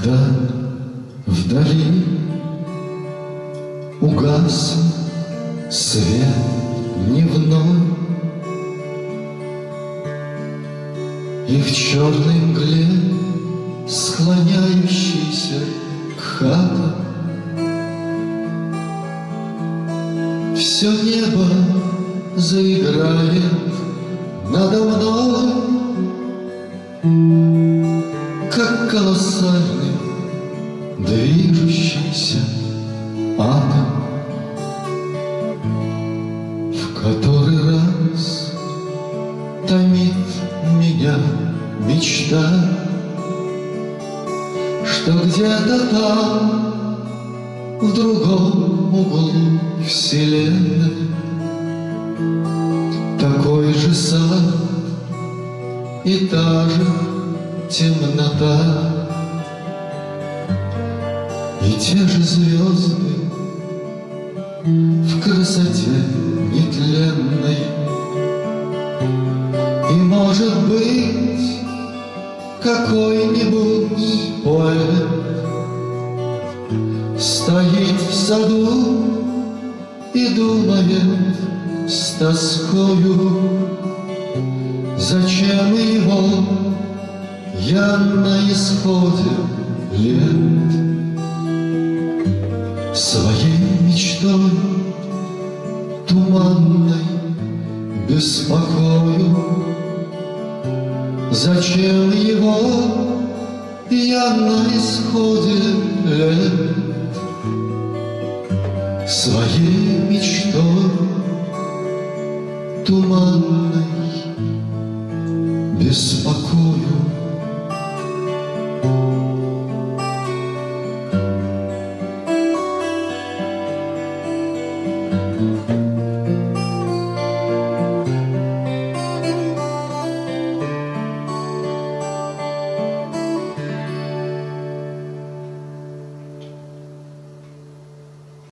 Когда вдали угас свет дневной. И в черной мгле склоняющийся к хатам. Все небо заиграет надо мной как колоссальный движущийся атом, в который раз томит меня мечта, что где-то там, в другом углу вселенной, такой же сад и та же темнота И те же звезды в красоте нетленной. И, может быть, какой-нибудь поэт Стоит в саду и думает с тоскою Зачем его я на исходе лет Своей мечтой туманной беспокою. Зачем его я на исходе лет Своей мечтой туманной